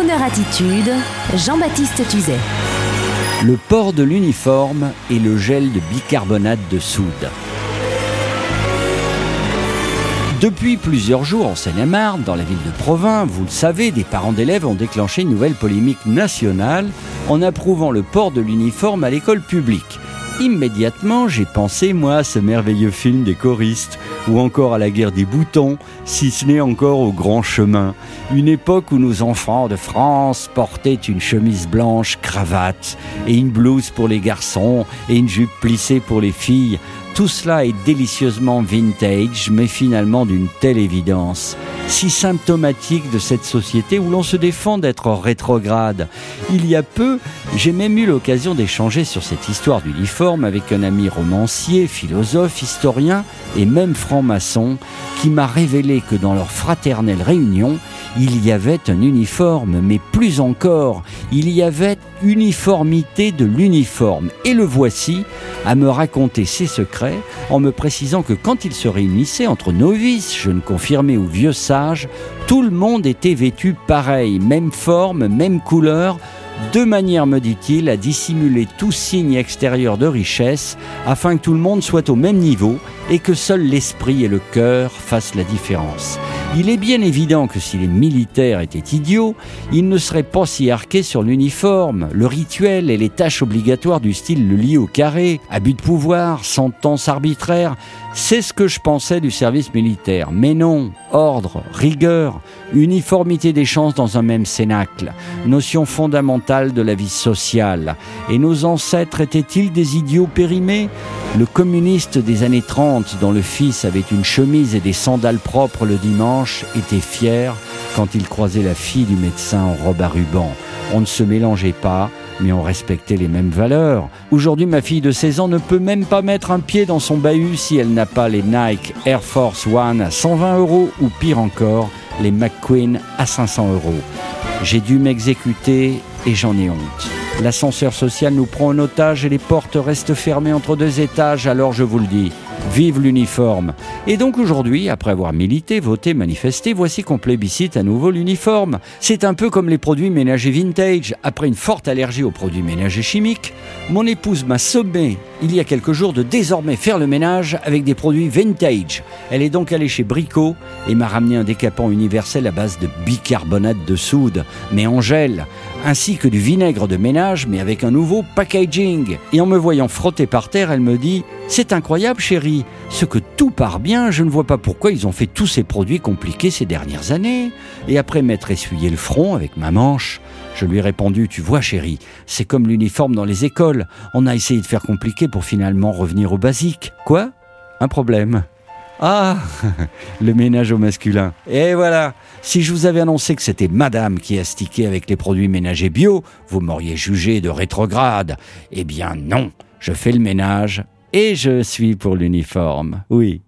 Kroneur Attitude, Jean-Baptiste Tuzet. Le port de l'uniforme et le gel de bicarbonate de soude. Depuis plusieurs jours en Seine-et-Marne, dans la ville de Provins, vous le savez, des parents d'élèves ont déclenché une nouvelle polémique nationale en approuvant le port de l'uniforme à l'école publique. Immédiatement, j'ai pensé, moi, à ce merveilleux film des choristes, ou encore à la guerre des boutons, si ce n'est encore au grand chemin. Une époque où nos enfants de France portaient une chemise blanche, cravate, et une blouse pour les garçons, et une jupe plissée pour les filles. Tout cela est délicieusement vintage, mais finalement d'une telle évidence si symptomatique de cette société où l'on se défend d'être rétrograde. Il y a peu, j'ai même eu l'occasion d'échanger sur cette histoire d'uniforme avec un ami romancier, philosophe, historien et même qui m'a révélé que dans leur fraternelle réunion, il y avait un uniforme, mais plus encore, il y avait uniformité de l'uniforme. Et le voici à me raconter ses secrets en me précisant que quand ils se réunissaient entre novices, jeunes confirmés ou vieux sages, tout le monde était vêtu pareil, même forme, même couleur, de manière, me dit-il, à dissimuler tout signe extérieur de richesse, afin que tout le monde soit au même niveau et que seul l'esprit et le cœur fassent la différence. Il est bien évident que si les militaires étaient idiots, ils ne seraient pas si arqués sur l'uniforme, le rituel et les tâches obligatoires du style le lit au carré, abus de pouvoir, sentence arbitraire. C'est ce que je pensais du service militaire. Mais non, ordre, rigueur, uniformité des chances dans un même cénacle, notion fondamentale de la vie sociale. Et nos ancêtres étaient-ils des idiots périmés? Le communiste des années 30, dont le fils avait une chemise et des sandales propres le dimanche, était fier quand il croisait la fille du médecin en robe à ruban. On ne se mélangeait pas, mais on respectait les mêmes valeurs. Aujourd'hui, ma fille de 16 ans ne peut même pas mettre un pied dans son bahut si elle n'a pas les Nike Air Force One à 120 euros ou pire encore, les McQueen à 500 euros. J'ai dû m'exécuter et j'en ai honte. L'ascenseur social nous prend en otage et les portes restent fermées entre deux étages, alors je vous le dis, Vive l'uniforme Et donc aujourd'hui, après avoir milité, voté, manifesté, voici qu'on plébiscite à nouveau l'uniforme. C'est un peu comme les produits ménagers vintage. Après une forte allergie aux produits ménagers chimiques, mon épouse m'a sommé il y a quelques jours de désormais faire le ménage avec des produits vintage. Elle est donc allée chez Brico et m'a ramené un décapant universel à base de bicarbonate de soude, mais en gel, ainsi que du vinaigre de ménage, mais avec un nouveau packaging. Et en me voyant frotter par terre, elle me dit C'est incroyable, chérie, ce que tout part bien, je ne vois pas pourquoi ils ont fait tous ces produits compliqués ces dernières années. Et après m'être essuyé le front avec ma manche, je lui ai répondu, tu vois chérie, c'est comme l'uniforme dans les écoles. On a essayé de faire compliqué pour finalement revenir au basique. Quoi? Un problème. Ah Le ménage au masculin. Et voilà Si je vous avais annoncé que c'était madame qui astiquait avec les produits ménagers bio, vous m'auriez jugé de rétrograde. Eh bien non, je fais le ménage et je suis pour l'uniforme. Oui.